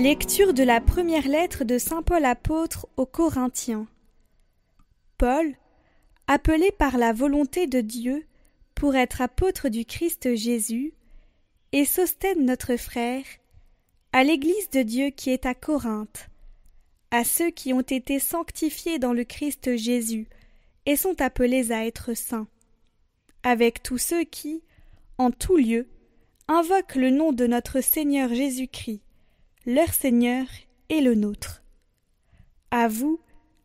Lecture de la première lettre de Saint Paul apôtre aux Corinthiens. Paul, appelé par la volonté de Dieu pour être apôtre du Christ Jésus, et Sostène notre frère, à l'Église de Dieu qui est à Corinthe, à ceux qui ont été sanctifiés dans le Christ Jésus et sont appelés à être saints, avec tous ceux qui, en tout lieu, invoquent le nom de notre Seigneur Jésus-Christ, leur Seigneur et le nôtre. À vous,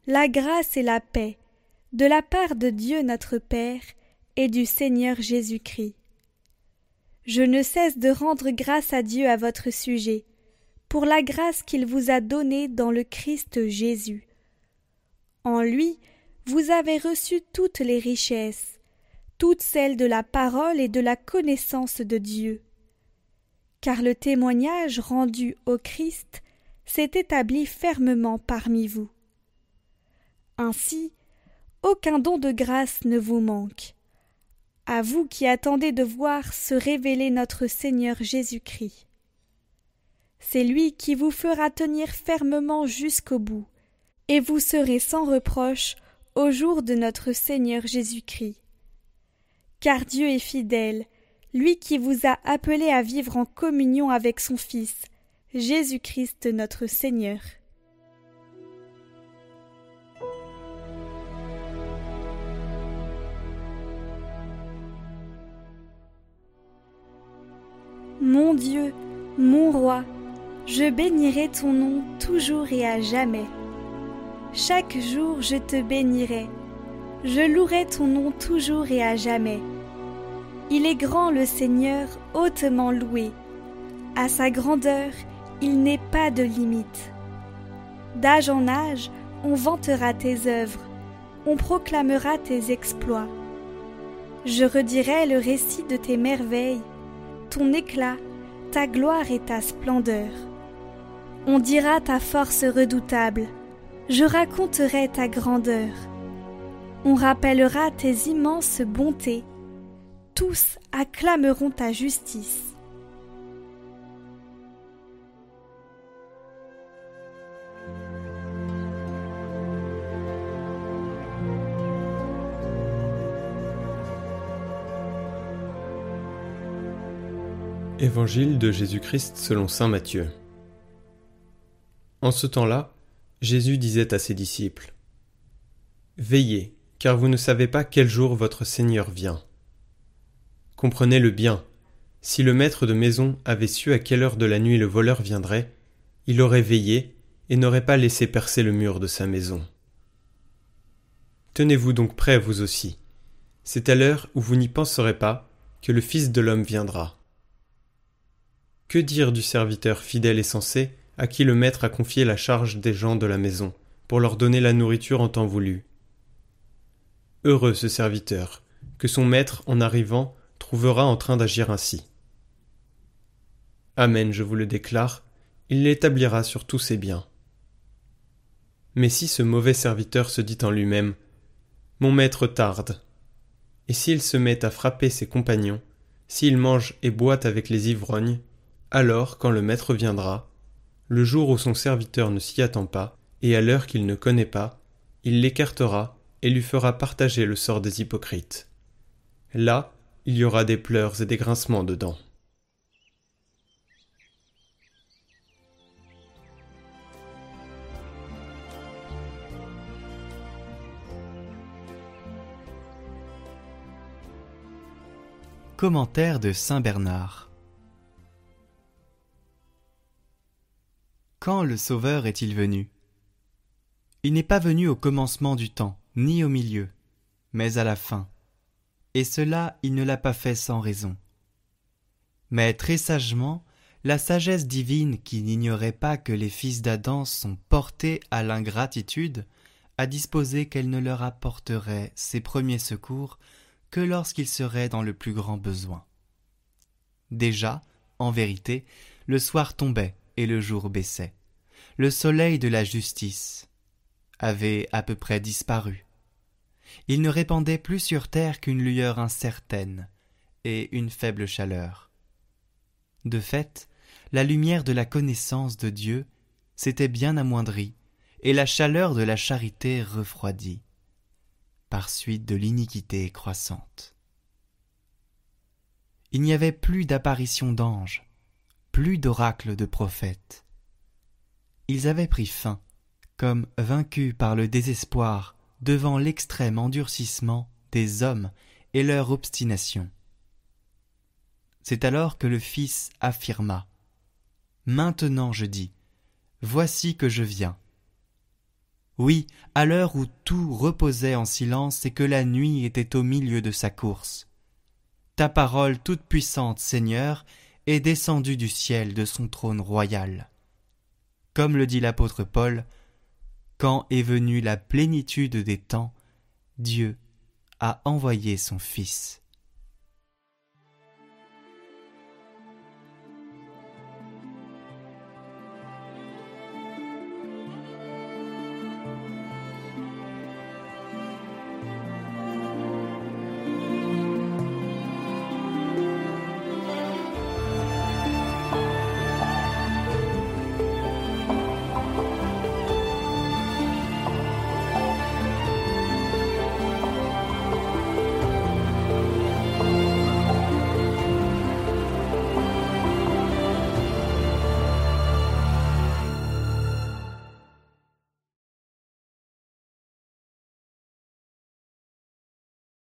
la grâce et la paix, de la part de Dieu notre Père et du Seigneur Jésus-Christ. Je ne cesse de rendre grâce à Dieu à votre sujet, pour la grâce qu'il vous a donnée dans le Christ Jésus. En lui, vous avez reçu toutes les richesses, toutes celles de la parole et de la connaissance de Dieu. Car le témoignage rendu au Christ s'est établi fermement parmi vous. Ainsi, aucun don de grâce ne vous manque. À vous qui attendez de voir se révéler notre Seigneur Jésus-Christ. C'est lui qui vous fera tenir fermement jusqu'au bout, et vous serez sans reproche au jour de notre Seigneur Jésus-Christ. Car Dieu est fidèle, lui qui vous a appelé à vivre en communion avec son Fils, Jésus-Christ notre Seigneur. Mon Dieu, mon roi, je bénirai ton nom toujours et à jamais. Chaque jour je te bénirai, je louerai ton nom toujours et à jamais. Il est grand le Seigneur, hautement loué. À sa grandeur, il n'est pas de limite. D'âge en âge, on vantera tes œuvres, on proclamera tes exploits. Je redirai le récit de tes merveilles, ton éclat, ta gloire et ta splendeur. On dira ta force redoutable, je raconterai ta grandeur. On rappellera tes immenses bontés, tous acclameront ta justice. Évangile de Jésus-Christ selon Saint Matthieu. En ce temps-là, Jésus disait à ses disciples Veillez, car vous ne savez pas quel jour votre Seigneur vient. Comprenez-le bien, si le maître de maison avait su à quelle heure de la nuit le voleur viendrait, il aurait veillé et n'aurait pas laissé percer le mur de sa maison. Tenez-vous donc prêts vous aussi. C'est à l'heure où vous n'y penserez pas que le Fils de l'homme viendra. Que dire du serviteur fidèle et sensé à qui le maître a confié la charge des gens de la maison, pour leur donner la nourriture en temps voulu? Heureux ce serviteur, que son maître, en arrivant, trouvera en train d'agir ainsi. Amen, je vous le déclare, il l'établira sur tous ses biens. Mais si ce mauvais serviteur se dit en lui-même Mon maître tarde, et s'il se met à frapper ses compagnons, s'il mange et boit avec les ivrognes, alors, quand le maître viendra, le jour où son serviteur ne s'y attend pas, et à l'heure qu'il ne connaît pas, il l'écartera et lui fera partager le sort des hypocrites. Là, il y aura des pleurs et des grincements dedans. Commentaire de Saint Bernard Quand le Sauveur est-il venu? Il n'est pas venu au commencement du temps, ni au milieu, mais à la fin. Et cela il ne l'a pas fait sans raison. Mais très sagement, la sagesse divine qui n'ignorait pas que les fils d'Adam sont portés à l'ingratitude, a disposé qu'elle ne leur apporterait ses premiers secours que lorsqu'ils seraient dans le plus grand besoin. Déjà, en vérité, le soir tombait, et le jour baissait. Le soleil de la justice avait à peu près disparu. Il ne répandait plus sur terre qu'une lueur incertaine et une faible chaleur. De fait, la lumière de la connaissance de Dieu s'était bien amoindrie, et la chaleur de la charité refroidie, par suite de l'iniquité croissante. Il n'y avait plus d'apparitions d'anges, plus d'oracles de prophètes. Ils avaient pris fin, comme vaincus par le désespoir devant l'extrême endurcissement des hommes et leur obstination. C'est alors que le Fils affirma Maintenant je dis, Voici que je viens. Oui, à l'heure où tout reposait en silence et que la nuit était au milieu de sa course. Ta parole toute puissante, Seigneur, est descendue du ciel de son trône royal. Comme le dit l'apôtre Paul, quand est venue la plénitude des temps, Dieu a envoyé son Fils.